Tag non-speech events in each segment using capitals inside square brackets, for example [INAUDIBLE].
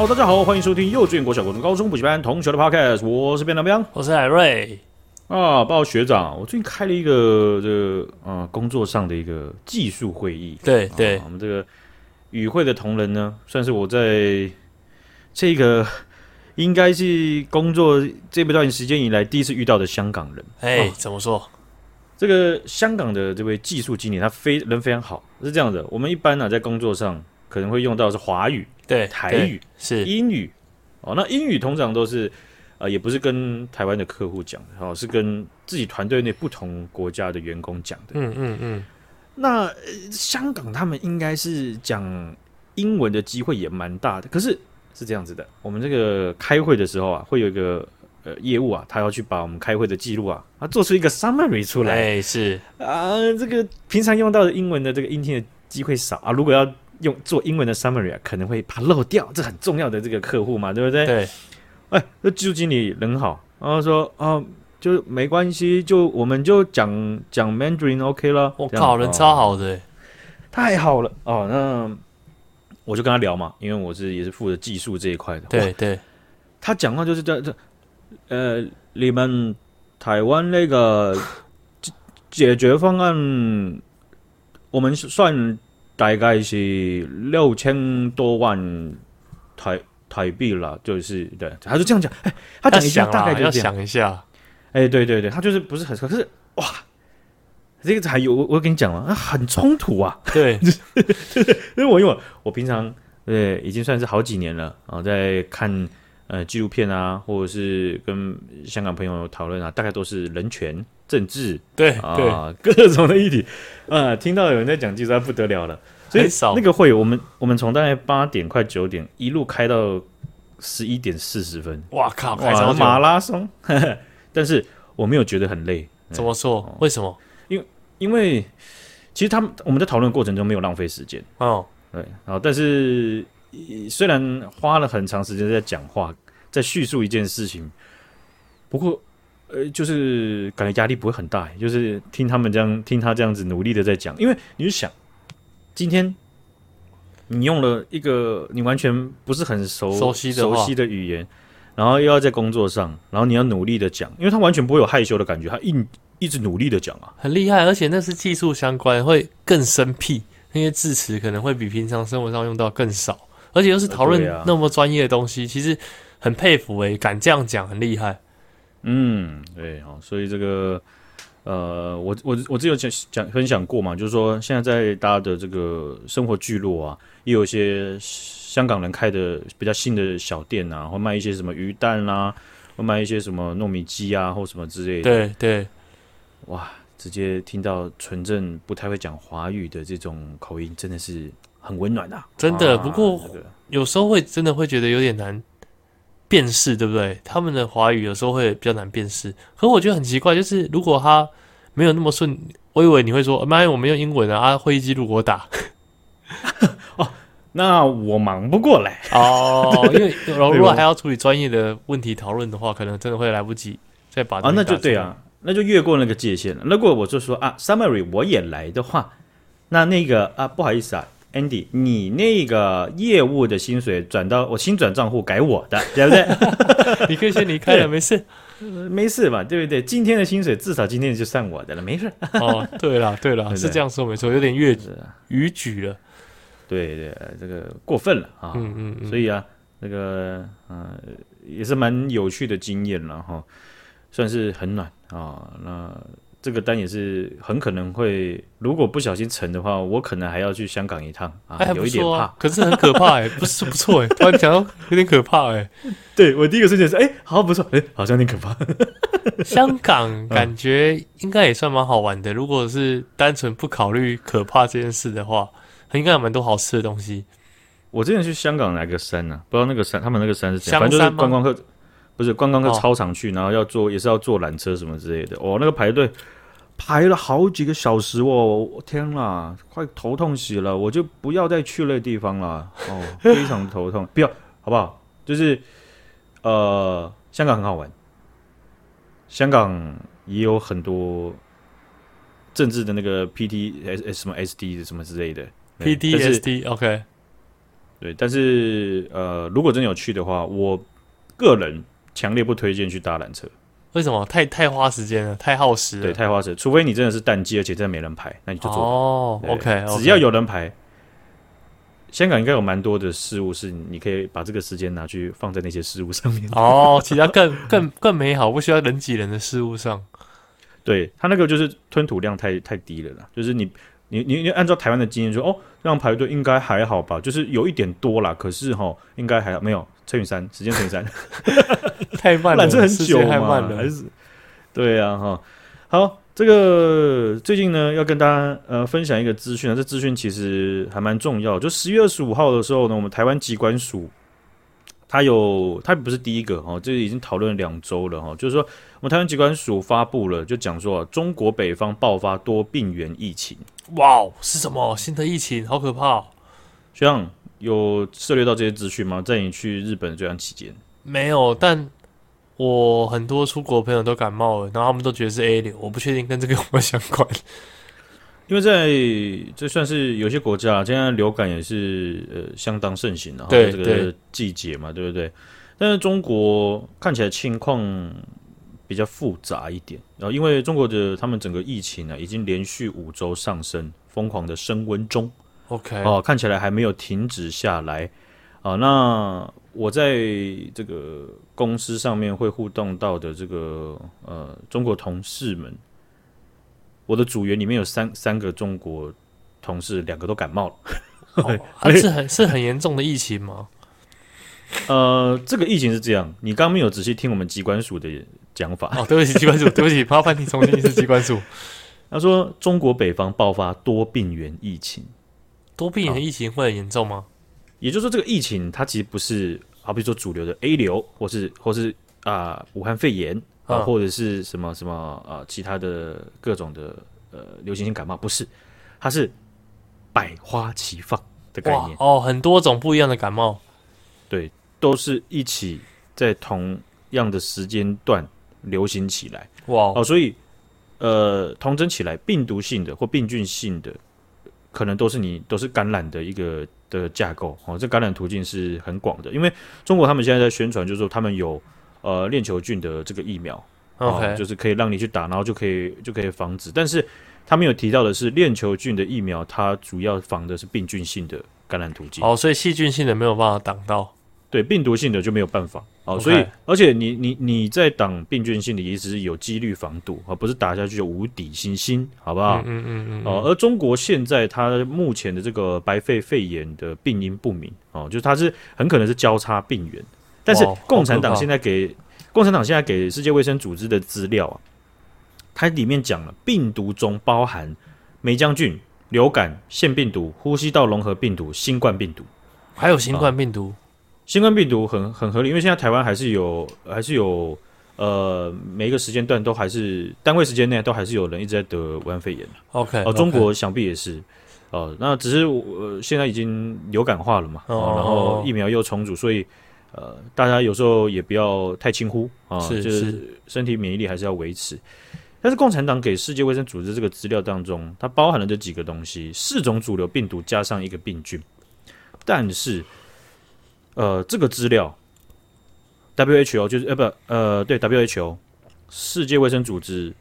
好，大家好，欢迎收听幼稚园、国小、国中、高中补习班同学的 Podcast，我是便当兵，我是海瑞。啊，报告学长，我最近开了一个这个呃工作上的一个技术会议，对对、啊，我们这个与会的同仁呢，算是我在这个 [LAUGHS] 应该是工作这么段时间以来第一次遇到的香港人，哎，怎么说？这个香港的这位技术经理，他非人非常好，是这样的，我们一般呢、啊、在工作上可能会用到是华语。对，台语是英语哦，那英语通常都是呃，也不是跟台湾的客户讲的哦，是跟自己团队内不同国家的员工讲的。嗯嗯嗯。那、呃、香港他们应该是讲英文的机会也蛮大的，可是是这样子的，我们这个开会的时候啊，会有一个呃业务啊，他要去把我们开会的记录啊，啊做出一个 summary 出来。哎，是啊，这个平常用到的英文的这个音听的机会少啊，如果要用做英文的 summary 啊，可能会怕漏掉，这很重要的这个客户嘛，对不对？对。哎，那技术经理人好，然后说啊，就没关系，就我们就讲讲 Mandarin OK 了。我靠，人超好的，哦，太好了哦。那我就跟他聊嘛，因为我是也是负责技术这一块的。对对。他讲话就是这这，呃，你们台湾那个解决方案，我们算。大概是六千多万台台币了，就是对，他就这样讲。哎，他讲一下，大概就这样。要想一下。哎，对对对，他就是不是很，可是哇，这个还有我我跟你讲了，很冲突啊。对，[LAUGHS] 因为我因为我平常对已经算是好几年了啊，在看呃纪录片啊，或者是跟香港朋友讨论啊，大概都是人权。政治对啊，各种的议题啊，听到有人在讲技术，不得了了。所以那个会，我们我们从大概八点快九点一路开到十一点四十分。哇靠，开哇马拉松！[LAUGHS] 但是我没有觉得很累。怎么说？哦、为什么？因为因为其实他们我们在讨论过程中没有浪费时间哦。对，然后但是虽然花了很长时间在讲话，在叙述一件事情，不过。呃，就是感觉压力不会很大，就是听他们这样，听他这样子努力的在讲，因为你就想，今天你用了一个你完全不是很熟熟悉的熟悉的语言，然后又要在工作上，然后你要努力的讲，因为他完全不会有害羞的感觉，他一一直努力的讲啊，很厉害，而且那是技术相关，会更生僻，那些字词可能会比平常生活上用到更少，而且又是讨论那么专业的东西，其实很佩服诶、欸，敢这样讲很厉害。嗯，对，好，所以这个，呃，我我我之前有讲讲分享过嘛，就是说现在在大家的这个生活聚落啊，也有一些香港人开的比较新的小店啊，或卖一些什么鱼蛋啊，或卖一些什么糯米鸡啊，或什么之类的。对对，哇，直接听到纯正不太会讲华语的这种口音，真的是很温暖啊！真的，啊、不过、那个、有时候会真的会觉得有点难。辨识对不对？他们的华语有时候会比较难辨识，可我觉得很奇怪，就是如果他没有那么顺，我以为你会说，妈呀，我们用英文啊，啊会议记录我打。[LAUGHS] 哦，那我忙不过来 [LAUGHS] 哦，因为如果还要处理专业的问题讨论的话，可能真的会来不及再把啊，那就对啊，那就越过那个界限了。如果我就说啊，summary 我也来的话，那那个啊，不好意思啊。Andy，你那个业务的薪水转到我新转账户改我的，[LAUGHS] 对不对？[LAUGHS] 你可以先离开了，没事，[LAUGHS] 没事嘛，对不对？今天的薪水至少今天就算我的了，没事。哦，对了，对了，是这样说没错，有点越矩逾矩了。对对，这个过分了啊！嗯嗯，嗯，所以啊，那个嗯、呃，也是蛮有趣的经验了哈，算是很暖啊。那。这个单也是很可能会，如果不小心成的话，我可能还要去香港一趟啊，有一点怕，可是很可怕哎，[LAUGHS] 不是不错哎，突然讲到有点可怕哎，[LAUGHS] 对我第一个瞬间是哎，好不错哎，好像有点可怕。香港感觉应该也算蛮好玩的，如果是单纯不考虑可怕这件事的话，应该有蛮多好吃的东西。我之前去香港哪个山呢？不知道那个山，他们那个山是怎样？反正就是观光客。不是观光客操场去，然后要坐也是要坐缆车什么之类的。哦，那个排队排了好几个小时哦，天啦，快头痛死了！我就不要再去那个地方了。哦，[LAUGHS] 非常头痛，不要好不好？就是呃，香港很好玩，香港也有很多政治的那个 P T S S 什么 S D 什么之类的 P T S D OK。对，但是呃，如果真的有去的话，我个人强烈不推荐去搭缆车。为什么？太太花时间了，太耗时了。对，太花时间。除非你真的是淡季，而且真的没人排，那你就坐。哦，OK。只要有人排，香港应该有蛮多的事物是你可以把这个时间拿去放在那些事物上面。哦，其他更更更美好，不需要人挤人的事物上。对，他那个就是吞吐量太太低了啦，就是你。你你你按照台湾的经验说，哦，这样排队应该还好吧？就是有一点多啦，可是哈，应该还好，没有乘以三，时间乘以三，[LAUGHS] 太慢了，这很久太慢了，还是对啊哈。好，这个最近呢，要跟大家呃分享一个资讯啊，这资讯其实还蛮重要。就十月二十五号的时候呢，我们台湾机关署。它有，它不是第一个哈，这已经讨论了两周了哈。就是说，我们台湾机关署发布了，就讲说啊，中国北方爆发多病原疫情。哇，是什么新的疫情？好可怕！学长有涉猎到这些资讯吗？在你去日本这段期间，没有。但我很多出国朋友都感冒了，然后他们都觉得是 A 流，我不确定跟这个有没有相关。[LAUGHS] 因为在这算是有些国家，现在流感也是呃相当盛行的，对这个季节嘛，对不对？但是中国看起来情况比较复杂一点，然后因为中国的他们整个疫情呢，已经连续五周上升，疯狂的升温中，OK 哦，看起来还没有停止下来啊。那我在这个公司上面会互动到的这个呃中国同事们。我的组员里面有三三个中国同事，两个都感冒了。哦 [LAUGHS] 啊、是很是很严重的疫情吗？呃，这个疫情是这样，你刚刚没有仔细听我们机关署的讲法。哦，对不起，机关署，对不起，麻烦你重新一次机关署。[LAUGHS] 他说中国北方爆发多病原疫情，多病原疫情会很严重吗？哦？也就是说，这个疫情它其实不是，好比说主流的 A 流，或是或是啊、呃、武汉肺炎。啊，或者是什么什么啊，其他的各种的呃流行性感冒，不是，它是百花齐放的概念哦，很多种不一样的感冒，对，都是一起在同样的时间段流行起来，哇哦，所以呃，同整起来，病毒性的或病菌性的，可能都是你都是感染的一个的架构哦，这感染途径是很广的，因为中国他们现在在宣传，就是说他们有。呃，链球菌的这个疫苗，OK，呃，就是可以让你去打，然后就可以就可以防止。但是他们有提到的是，链球菌的疫苗它主要防的是病菌性的感染途径。哦，所以细菌性的没有办法挡到，对，病毒性的就没有办法。哦.所以而且你你你在挡病菌性的也只是有几率防堵，而不是打下去就无底星星，好不好？嗯嗯嗯。哦，而中国现在它目前的这个白肺肺炎的病因不明，哦，就是它是很可能是交叉病源。但是共产党现在给共产党现在给世界卫生组织的资料啊，它里面讲了病毒中包含梅浆菌、流感、腺病毒、呼吸道融合病毒、新冠病毒，还有新冠病毒。新冠病毒很很合理，因为现在台湾还是有还是有呃每一个时间段都还是单位时间内都还是有人一直在得武汉肺炎 OK，哦，中国想必也是哦，那只是呃现在已经流感化了嘛，哦，然后疫苗又充足，所以。呃，大家有时候也不要太轻忽啊，是，就是身体免疫力还是要维持。但是共产党给世界卫生组织这个资料当中，它包含了这几个东西：四种主流病毒加上一个病菌。但是，呃，这个资料，WHO 就是呃不呃对 WHO 世界卫生组织，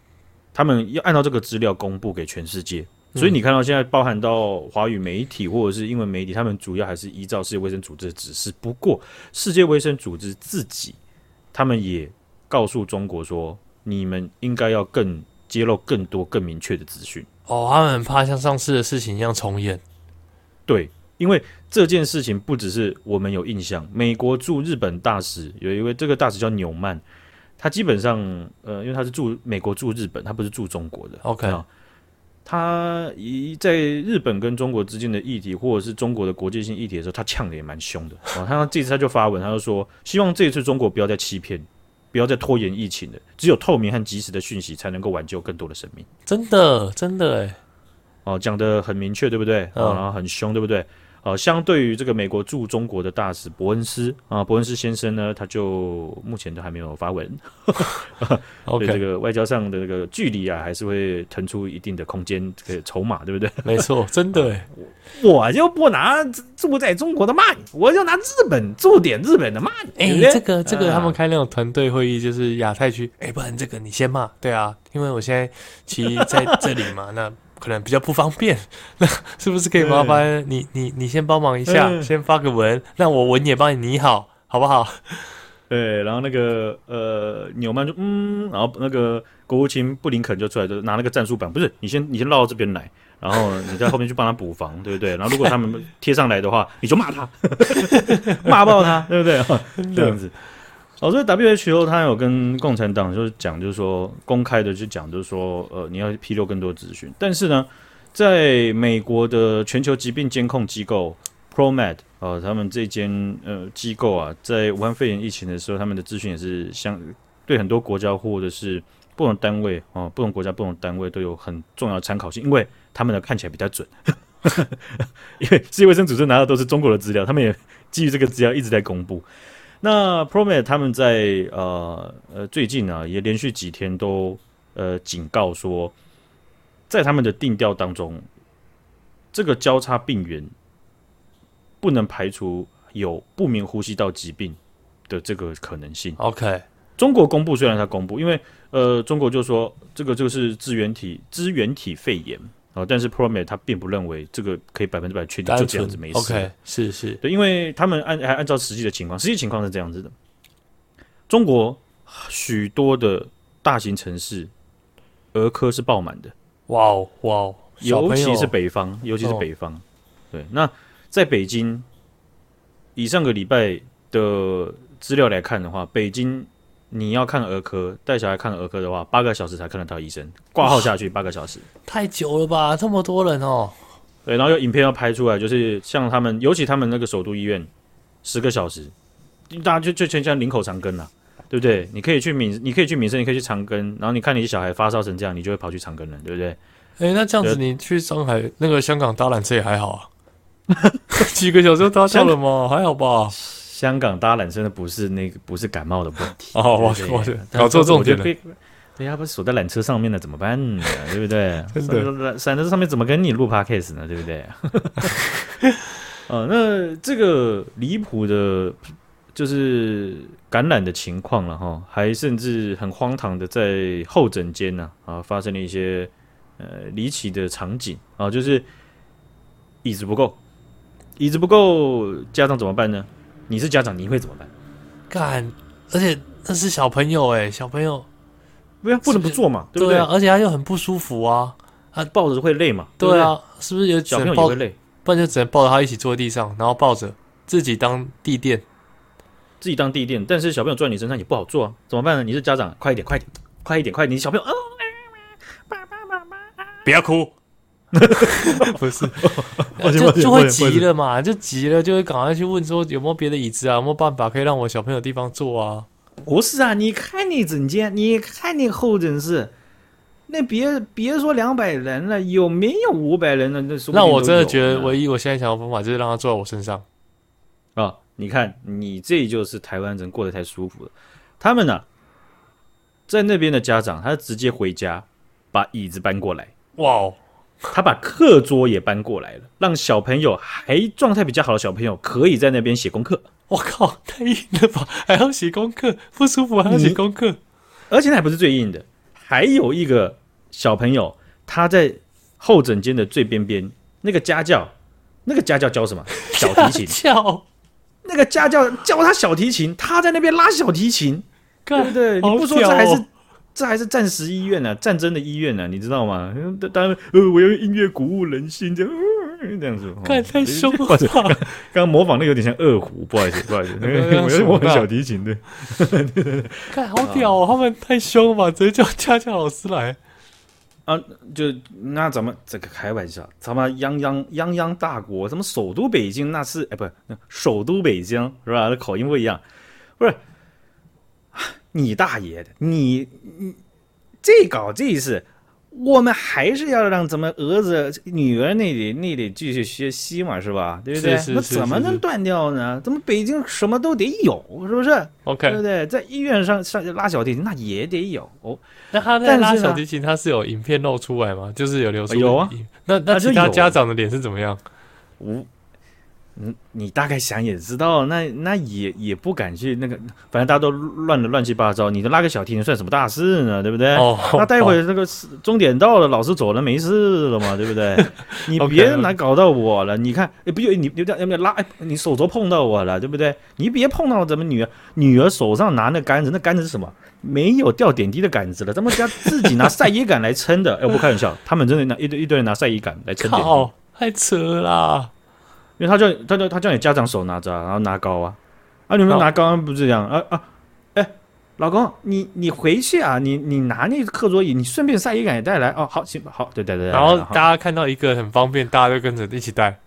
他们要按照这个资料公布给全世界。所以你看到现在包含到华语媒体或者是英文媒体，他们主要还是依照世界卫生组织的指示。不过，世界卫生组织自己，他们也告诉中国说，你们应该要更揭露更多、更明确的资讯。哦，他们很怕像上次的事情一样重演。对，因为这件事情不只是我们有印象，美国驻日本大使有一位这个大使叫纽曼，他基本上呃，因为他是驻美国驻日本，他不是驻中国的。OK。他一在日本跟中国之间的议题，或者是中国的国际性议题的时候，他呛的也蛮凶的。[LAUGHS] 哦，他这次他就发文，他就说，希望这一次中国不要再欺骗，不要再拖延疫情了，只有透明和及时的讯息，才能够挽救更多的生命。真的，真的，哎，哦，讲的很明确，对不对？哦，然后很凶，对不对？呃，相对于这个美国驻中国的大使伯恩斯啊，伯恩斯先生呢，他就目前都还没有发文。[LAUGHS] OK，这个外交上的这个距离啊，还是会腾出一定的空间，这个筹码，对不对？[LAUGHS] 没错，真的、啊。我就不拿住在中国的骂你，我就拿日本驻点日本的骂你。哎、欸，这个这个，他们开那种团队会议，就是亚太区。哎、欸，不然这个你先骂。对啊，因为我现在其实在这里嘛，那。可能比较不方便，[LAUGHS] 那是不是可以麻烦你你你先帮忙一下，嗯、先发个文，那我文也帮你拟好，[LAUGHS] 好不好？对，然后那个呃纽曼就嗯，然后那个国务卿布林肯就出来，就拿那个战术板，不是你先你先绕到这边来，然后你在后面去帮他补防，[LAUGHS] 对不对？然后如果他们贴上来的话，你就骂他，骂爆他，对不对？这样子。哦，所以 WHO 他有跟共产党就是讲，就是说公开的去讲，就是说，呃，你要披露更多资讯。但是呢，在美国的全球疾病监控机构 ProMed、呃，他们这间呃机构啊，在武汉肺炎疫情的时候，他们的资讯也是相对很多国家或者是不同单位啊、不同国家不同单位都有很重要的参考性，因为他们的看起来比较准。[LAUGHS] 因为世界卫生组织拿的都是中国的资料，他们也基于这个资料一直在公布。那 Promet 他们在呃呃最近呢、啊，也连续几天都呃警告说，在他们的定调当中，这个交叉病源不能排除有不明呼吸道疾病的这个可能性。OK，中国公布虽然他公布，因为呃中国就说这个就是支原体支原体肺炎。哦，但是 Promet 他并不认为这个可以百分之百确定就这样子没事。OK，是是，对，因为他们按还按照实际的情况，实际情况是这样子的：中国许多的大型城市儿科是爆满的。哇哦哇哦，尤其是北方，尤其是北方。哦、对，那在北京，以上个礼拜的资料来看的话，北京。你要看儿科，带小孩看儿科的话，八个小时才看得到医生，挂号下去八个小时，太久了吧？这么多人哦。对，然后有影片要拍出来，就是像他们，尤其他们那个首都医院，十个小时，大家就就全像领口长根了，对不对？你可以去民，你可以去民生，你可以去长庚，然后你看你小孩发烧成这样，你就会跑去长庚了，对不对？哎，那这样子你去上海那个香港搭缆车也还好啊，[LAUGHS] 几个小时就搭到了吗？还好吧。香港搭缆车的不是那个，不是感冒的问题哦，我我搞错重点了。对呀，不是锁在缆车上面了怎么办呢？对不对？[LAUGHS] 缆车上面怎么跟你录 podcast 呢？对不对？[LAUGHS] 哦，那这个离谱的，就是感染的情况了哈，还甚至很荒唐的在候诊间呢啊，发生了一些呃离奇的场景啊，就是椅子不够，椅子不够，家长怎么办呢？你是家长，你会怎么办？干，而且那是小朋友哎，小朋友不要不能不做嘛，对不对？对啊，而且他又很不舒服啊，他抱着会累嘛？对啊，是不是有小朋友也会累？不然就只能抱着他一起坐在地上，然后抱着自己当地垫，自己当地垫。但是小朋友坐在你身上也不好坐啊，怎么办呢？你是家长，快一点，快一点，快一点，快一点！你小朋友，哦，爸爸妈妈，不要哭。[LAUGHS] 不是，[LAUGHS] 就就会急了嘛，就急了，就会赶快去问说有没有别的椅子啊，有没有办法可以让我小朋友地方坐啊？不是啊，你看你整间，你看你候诊室，那别别说两百人了，有没有五百人了？那那我真的觉得唯一我现在想的方法就是让他坐在我身上啊、哦！你看你这就是台湾人过得太舒服了，他们呢、啊，在那边的家长他直接回家把椅子搬过来，哇哦！他把课桌也搬过来了，让小朋友还状态比较好的小朋友可以在那边写功课。我靠，太硬了吧！还要写功课，不舒服还要写功课，而且那还不是最硬的，还有一个小朋友他在后枕间的最边边，那个家教，那个家教教什么？小提琴。教那个家教教他小提琴，他在那边拉小提琴，对不对？你不说这还是？这还是战时医院呢、啊，战争的医院呢、啊，你知道吗？当然，呃，我要用音乐鼓舞人心，这样，呃、这样子，看太凶了。[LAUGHS] 刚刚模仿的有点像二胡，不好意思，不好意思，[LAUGHS] 我是模仿小提琴的。[LAUGHS] 看好屌哦，他们太凶了吧？直接叫家教老师来啊！就那咱们这个开玩笑，咱们泱泱泱泱大国，咱们首都北京那是哎，不是首都北京是吧？那口音不一样，不是。你大爷的！你你这搞这事，我们还是要让咱们儿子、女儿那里那里继续学习嘛，是吧？对不对？那怎么能断掉呢？咱们北京什么都得有，是不是？OK，对不对？在医院上上拉小提琴，那也得有。哦，那他在拉小提琴，他是有影片露出来吗？就是有流出有啊。那那其他家长的脸是怎么样？无。嗯，你大概想也知道，那那也也不敢去那个，反正大家都乱的乱七八糟。你都拉个小提琴算什么大事呢？对不对？哦，那待会那个终点到了，老师走了，没事了嘛？对不对？[LAUGHS] 你别来搞到我了。你看，哎，不就你你这样拉，哎，你手肘碰到我了，对不对？你别碰到咱们女儿，女儿手上拿那杆子，那杆子是什么？没有掉点滴的杆子了，咱们家自己拿晒衣杆来撑的。哎，我不开玩笑，他们真的拿一堆一堆人拿晒衣杆来撑点太扯了。因为他叫他叫他叫你家长手拿着，然后拿高啊，啊，你们拿高不是这样啊啊，哎，老公，你你回去啊，你你拿那个课桌椅，你顺便晒衣杆也带来。哦，好行好，对对对，然后大家看到一个很方便，大家就跟着一起带，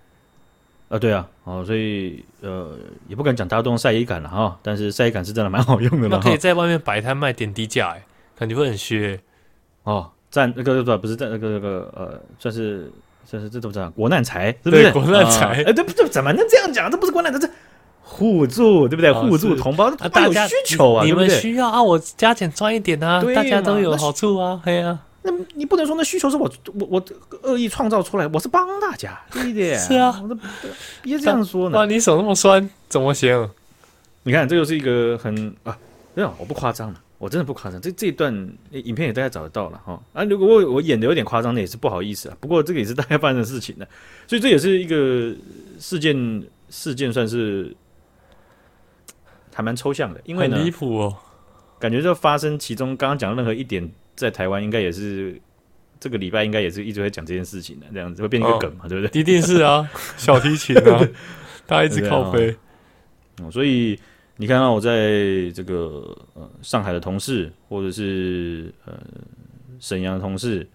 啊，对啊，哦，所以呃也不敢讲大家都用晒衣杆了哈，但是晒衣杆是真的蛮好用的，那可以在外面摆摊卖点低价，哎，感觉会很虚，哦，站那个不不是站那个那个呃算是。这是这都叫国难财，是不是？国难财，哎，这这怎么能这样讲？这不是国难财，这互助，对不对？互助同胞，大家有需求啊，你们需要啊，我加减赚一点啊，大家都有好处啊，对啊。那你不能说那需求是我我我恶意创造出来，我是帮大家，对不对？[LAUGHS] 是啊，别这样说呢。哇，你手那么酸，怎么行？你看，这就是一个很啊，这样，我不夸张了。我真的不夸张，这这一段影片也大家找得到了哈啊！如果我我演的有点夸张，那也是不好意思啊。不过这个也是大概发生的事情的，所以这也是一个事件，事件算是还蛮抽象的，因为呢，很离谱哦，感觉就发生其中刚刚讲的任何一点，在台湾应该也是这个礼拜应该也是一直会讲这件事情的，这样子会变成一个梗嘛，哦、对不对？一定是啊，小提琴啊，[LAUGHS] 大家一直靠背，嗯，所以。你看到我在这个呃上海的同事，或者是呃沈阳的同事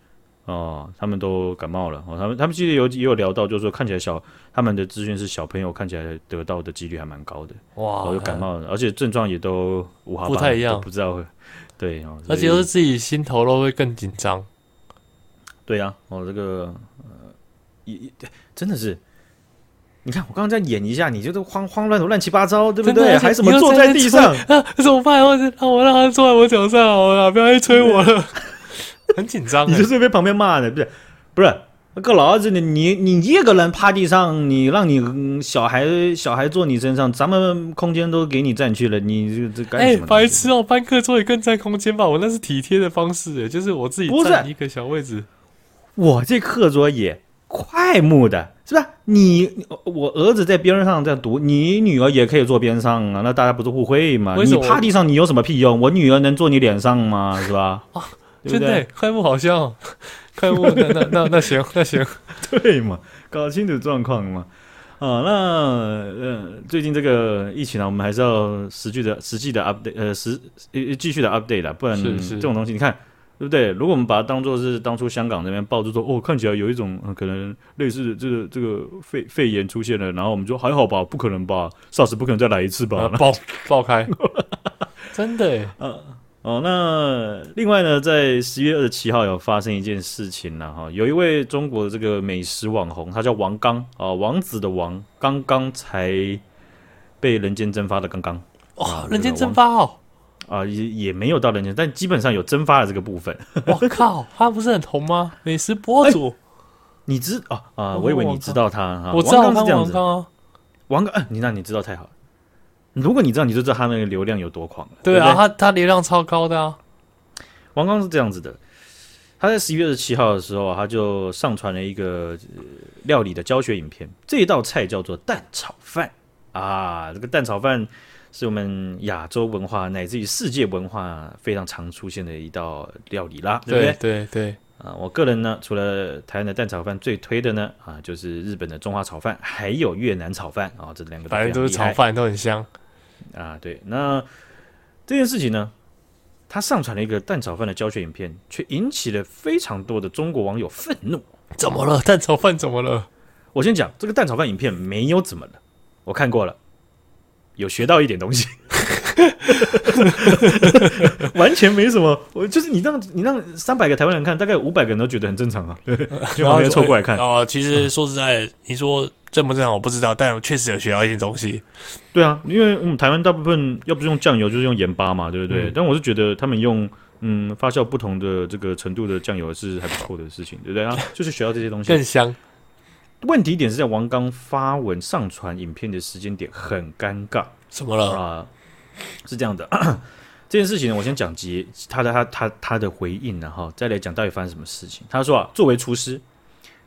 哦，他们都感冒了哦。他们他们其实有也有聊到，就是说看起来小他们的资讯是小朋友看起来得到的几率还蛮高的哇，有感冒了，而且症状也都五花，不太一样，不知道会对哦，而且又是自己心头肉会更紧张。对呀、啊，哦这个呃也真的是。你看，我刚刚在演一下，你就是慌慌乱的乱七八糟，对不对？还什么坐在地上？啊，怎么办？我让我让他坐在我脚上好了，不要再催我了。[LAUGHS] 很紧张，你就是被旁边骂的，不是？不是，个老子，你你你一个人趴地上，你让你小孩小孩坐你身上，咱们空间都给你占去了，你这这干什么？哎，白痴哦，搬课桌也更占空间吧？我那是体贴的方式，哎，就是我自己占一个小位置。我这课桌也桧木的。是吧？你我儿子在边上在读，你女儿也可以坐边上啊。那大家不是互惠吗？你趴地上，你有什么屁用？我女儿能坐你脸上吗？是吧？啊，真的，快木好像，[LAUGHS] 快木那那那那行那行，[LAUGHS] 对嘛？搞清楚状况嘛？啊，那呃，最近这个疫情呢，我们还是要实际的实际的 update，呃，实继续的 update 了，不然这种东西，你看。对不对？如果我们把它当做是当初香港那边爆出说，哦，看起来有一种、呃、可能类似的这个这个肺肺炎出现了，然后我们说还好吧，不可能吧，SARS 不可能再来一次吧，爆爆开，真的嗯。呃，哦，那另外呢，在十月二十七号有发生一件事情了哈，有一位中国的这个美食网红，他叫王刚啊，王子的王，刚刚才被人间蒸发的刚刚，哇、哦，人间蒸发哦。啊，也也没有到人间，但基本上有蒸发的这个部分。[LAUGHS] 我靠，他不是很红吗？美食博主，欸、你知啊啊？我以为你知道他哈。我知道是这样子。王刚你那你知道太好了。如果你知道，你就知道他那个流量有多狂了。对啊，对对他他流量超高的啊。王刚是这样子的，他在十一月二十七号的时候，他就上传了一个料理的教学影片。这一道菜叫做蛋炒饭啊，这个蛋炒饭。是我们亚洲文化乃至于世界文化非常常出现的一道料理啦，对不对？对对对啊，我个人呢，除了台湾的蛋炒饭最推的呢啊，就是日本的中华炒饭，还有越南炒饭啊，这两个反正都是炒饭都很香啊。对，那这件事情呢，他上传了一个蛋炒饭的教学影片，却引起了非常多的中国网友愤怒。怎么了？蛋炒饭怎么了？我先讲这个蛋炒饭影片没有怎么了，我看过了。有学到一点东西，[LAUGHS] 完全没什么。我就是你让你让三百个台湾人看，大概五百个人都觉得很正常啊，对，[LAUGHS] 就旁边凑过来看。啊，其实说实在，嗯、你说正不正常我不知道，但我确实有学到一些东西。对啊，因为我们台湾大部分要不是用酱油就是用盐巴嘛，对不对？嗯、但我是觉得他们用嗯发酵不同的这个程度的酱油是还不错的事情，对不对啊？就是学到这些东西更香。问题点是在王刚发文上传影片的时间点很尴尬，怎么了啊、呃？是这样的，[CLEARS THROAT] 这件事情呢，我先讲结他的他他他的回应，然后再来讲到底发生什么事情。他说啊，作为厨师，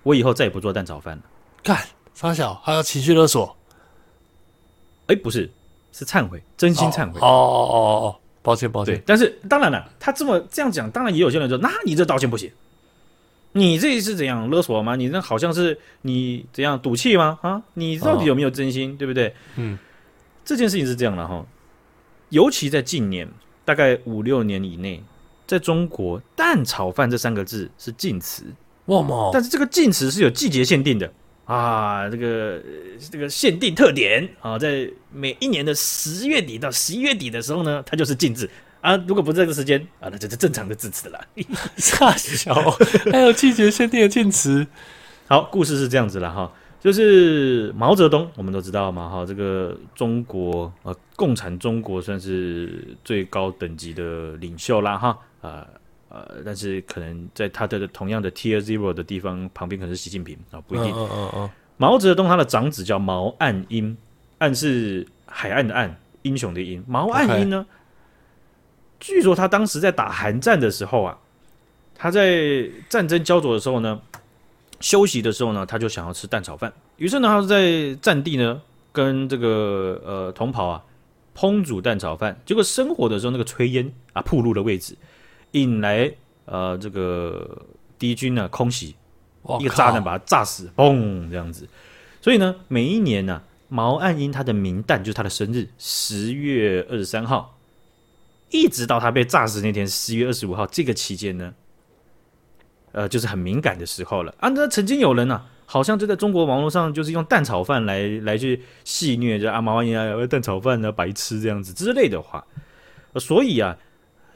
我以后再也不做蛋炒饭了。干，发小还要情绪勒索？哎，不是，是忏悔，真心忏悔。哦哦哦哦，抱歉抱歉。对，但是当然了，他这么这样讲，当然也有些人说，那你这道歉不行。你这是怎样勒索吗？你那好像是你怎样赌气吗？啊，你到底有没有真心？哦、对不对？嗯，这件事情是这样的哈，尤其在近年，大概五六年以内，在中国“蛋炒饭”这三个字是禁词。哇嘛！但是这个禁词是有季节限定的啊，这个这个限定特点啊，在每一年的十月底到十一月底的时候呢，它就是禁止。啊，如果不是这个时间啊，那这是正常的字词了。[LAUGHS] 傻笑，还有季节限定的禁词。好，故事是这样子了哈，就是毛泽东，我们都知道嘛哈，这个中国呃，共产中国算是最高等级的领袖啦哈，呃呃，但是可能在他的同样的 Tier Zero 的地方旁边，可能是习近平啊，不一定。嗯嗯嗯。毛泽东他的长子叫毛岸英，岸是海岸的岸，英雄的英。毛岸英呢？Okay. 据说他当时在打韩战的时候啊，他在战争焦灼的时候呢，休息的时候呢，他就想要吃蛋炒饭。于是呢，他在战地呢，跟这个呃同袍啊烹煮蛋炒饭。结果生火的时候，那个炊烟啊暴露的位置，引来呃这个敌军呢空袭，一个炸弹把他炸死，嘣这样子。所以呢，每一年呢、啊，毛岸英他的名旦就是他的生日，十月二十三号。一直到他被炸死那天，十月二十五号这个期间呢，呃，就是很敏感的时候了啊。那曾经有人呢、啊，好像就在中国网络上，就是用蛋炒饭来来去戏虐，就啊毛阿英啊，蛋炒饭啊，白痴这样子之类的话。所以啊，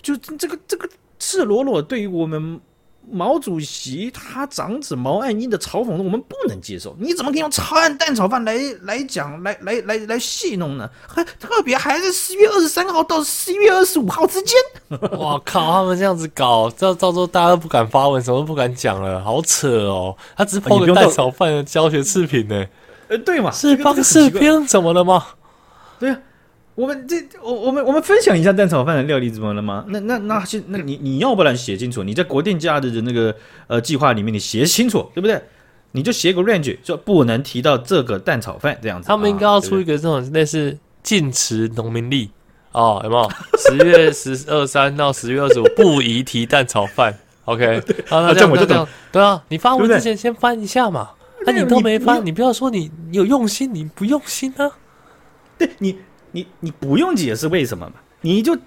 就这个这个赤裸裸对于我们。毛主席他长子毛岸英的嘲讽，我们不能接受。你怎么可以用炒蛋蛋炒饭来来讲，来来来来戏弄呢？还特别还是十月二十三号到十一月二十五号之间。[LAUGHS] 我靠！他们这样子搞，到到时候大家都不敢发文，什么都不敢讲了，好扯哦。他只是拍个蛋炒饭的教学视频呢。呃，对嘛？是帮视频怎么了吗？对呀。我们这我我们我们分享一下蛋炒饭的料理怎么了吗？那那那先那你你要不然写清楚，你在国定假日的那个呃计划里面你写清楚，对不对？你就写个 range，就不能提到这个蛋炒饭这样子。他们应该要出一个这种类似禁词农民历哦，有没有？十月十二三到十月二十五不宜提蛋炒饭。OK，好，那这样我就懂。对啊，你发文之前先翻一下嘛。那你都没翻，你不要说你有用心，你不用心啊？对你。你你不用解释为什么嘛，你就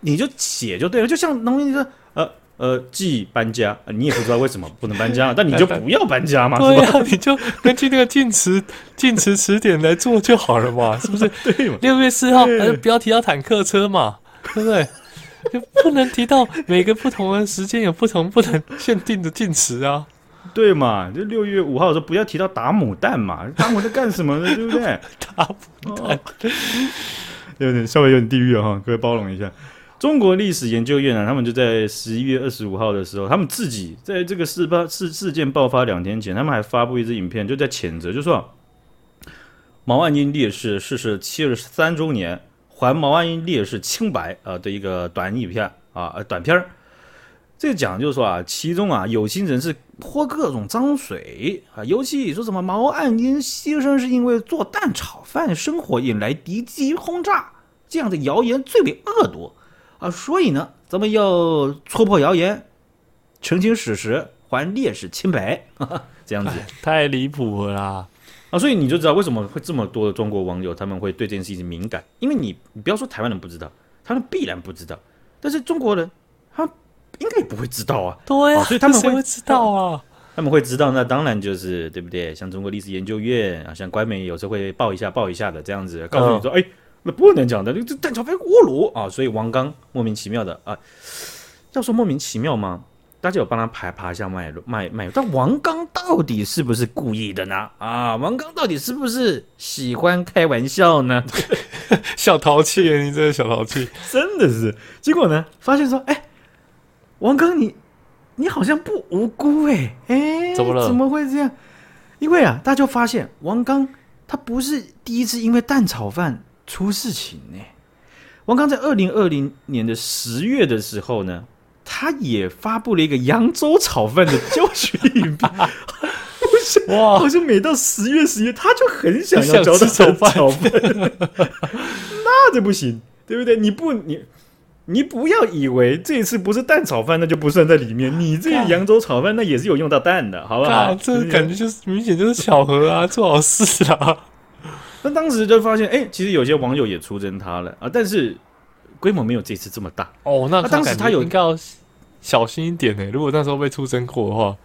你就写就对了，就像农民说，呃呃，既搬家，你也不知道为什么不能搬家，[LAUGHS] 但你就不要搬家嘛，对呀、啊，你就根据那个禁词 [LAUGHS] 禁词词典来做就好了嘛，[LAUGHS] 是不是？对嘛？六月四号，还是不要提到坦克车嘛，对不对？就不能提到每个不同的时间有不同不能限定的禁词啊。对嘛？就六月五号的时候不要提到打母蛋嘛，打母在干什么呢？对不对？[LAUGHS] 打牡丹、哦，[LAUGHS] 有点稍微有点地狱了哈，各位包容一下。中国历史研究院啊，他们就在十一月二十五号的时候，他们自己在这个事发事事件爆发两天前，他们还发布一支影片，就在谴责，就说毛岸英烈士逝世七十三周年，还毛岸英烈士清白啊的一个短影片啊，短片儿。这个讲就是说啊，其中啊有心人士泼各种脏水啊，尤其说什么毛岸英牺牲是因为做蛋炒饭生火引来敌机轰炸这样的谣言最为恶毒啊，所以呢，咱们要戳破谣言，澄清史实，还烈士清白，哈哈，这样子太离谱了啊！所以你就知道为什么会这么多的中国网友他们会对这件事情敏感，因为你你不要说台湾人不知道，他们必然不知道，但是中国人他。应该也不会知道啊，对所以他们会，会知道啊，他们会知道，那当然就是对不对？像中国历史研究院啊，像官媒有时候会报一下报一下的这样子，告诉你说，哎、嗯，那不能讲的，这蛋炒饭锅炉啊，所以王刚莫名其妙的啊，要说莫名其妙吗？大家有帮他排爬一下脉络脉脉，但王刚到底是不是故意的呢？啊，王刚到底是不是喜欢开玩笑呢？[LAUGHS] 小淘气，你这个小淘气，[LAUGHS] 真的是。结果呢，发现说，哎，王刚你你好像不无辜哎哎，怎么了？怎么会这样？因为啊，大家就发现王刚他不是第一次因为蛋炒饭出事情呢。王刚在二零二零年的十月的时候呢。他也发布了一个扬州炒饭的教学影片，[LAUGHS] 哇，好像每到十月十一，他就很想要教他炒饭，[LAUGHS] 那这不行，对不对？你不，你你不要以为这次不是蛋炒饭，那就不算在里面。你这个扬州炒饭，那也是有用到蛋的，好不好？这感觉就是明显就是巧合啊，做好事啊。[LAUGHS] 那当时就发现，哎，其实有些网友也出征他了啊，但是。规模没有这次这么大哦。那当时他有应该要小心一点呢。如果那时候被出征过的话，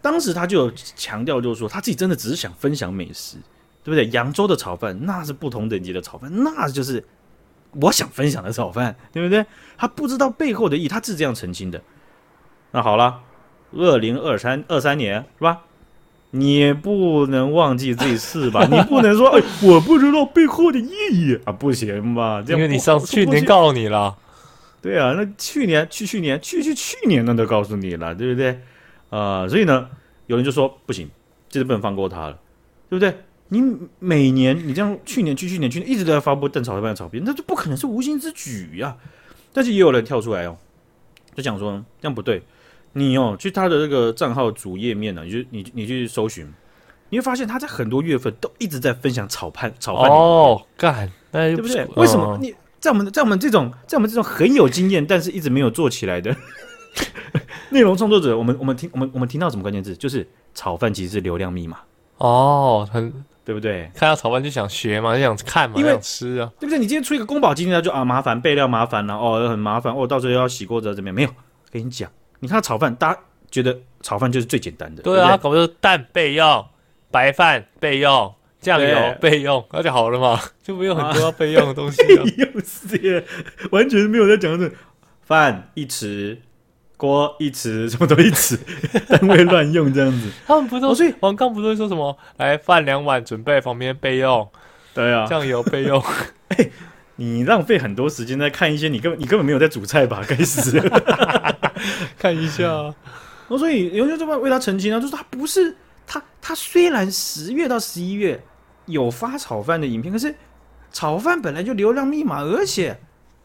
当时他就有强调，就是说他自己真的只是想分享美食，对不对？扬州的炒饭那是不同等级的炒饭，那就是我想分享的炒饭，对不对？他不知道背后的意义，他是这样澄清的。那好了，二零二三二三年是吧？你不能忘记这次吧？[LAUGHS] 你不能说哎，我不知道背后的意义啊，不行吧？这样因为你上次去年告诉你了，对啊，那去年去去年去去去年那都告诉你了，对不对？啊、呃，所以呢，有人就说不行，这次不能放过他了，对不对？你每年你这样去年去去年去年一直都在发布邓炒饭的照片，那就不可能是无心之举呀、啊。但是也有人跳出来哦，就讲说这样不对。你哦，去他的那个账号主页面呢、啊，你就你你去搜寻，你会发现他在很多月份都一直在分享炒饭炒饭哦，干，对不对？为什么你在我们在我们这种在我们这种很有经验，但是一直没有做起来的 [LAUGHS] 内容创作者，我们我们听我们我们听到什么关键字？就是炒饭其实是流量密码哦，很对不对？看到炒饭就想学嘛，就想看嘛，因为想吃啊，对不对？你今天出一个宫保鸡丁，他就啊麻烦备料麻烦了、啊、哦，很麻烦哦，到时候要洗锅子怎么样？没有，跟你讲。你看炒饭，大家觉得炒饭就是最简单的，对啊，搞不好蛋备用，白饭备用，酱油备用，那就好了嘛，[LAUGHS] 就没有很多要备用的东西了。[LAUGHS] 备用是完全没有在讲这饭一匙，锅一匙，什么都一匙，[LAUGHS] 单位乱用这样子。他们不都所以王刚不都会说什么？来饭两碗，准备旁边备用，对啊，酱油备用。[LAUGHS] 哎，你浪费很多时间在看一些你根本你根本没有在煮菜吧？该死。[LAUGHS] 看一下，啊，哦，所以有人就为他澄清啊，就是他不是他，他虽然十月到十一月有发炒饭的影片，可是炒饭本来就流量密码，而且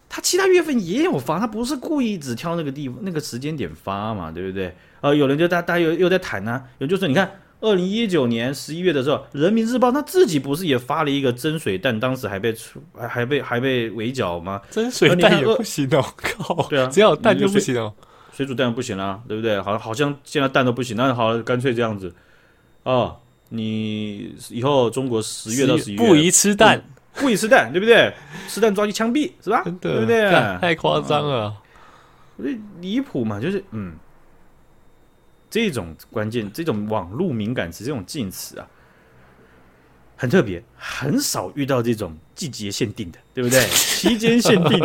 他其他月份也有发，他不是故意只挑那个地方那个时间点发嘛，对不对？呃，有人就大大家又又在谈呢，啊，有人就说你看二零一九年十一月的时候，《人民日报》他自己不是也发了一个蒸水蛋，当时还被出还还被还被围剿吗？蒸水蛋也不行哦，靠，对啊，只要有蛋就不行哦。水煮蛋不行啦，对不对？好，好像现在蛋都不行，那好，干脆这样子哦。你以后中国十月到十一月不宜吃蛋，不宜吃蛋，对不对？吃蛋抓去枪毙，是吧？对不对？太夸张了，这离谱嘛，就是嗯，这种关键，这种网络敏感词，这种禁词啊。很特别，很少遇到这种季节限定的，对不对？[LAUGHS] 期间限定，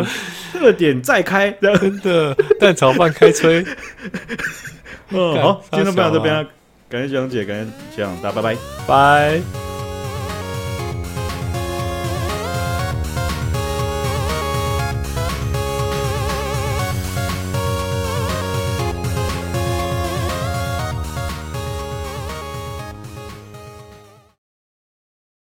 特点再开，真的蛋炒饭开吹。嗯，[LAUGHS] 好，今天分享这边，感谢讲解，感谢这样，大家拜拜，拜。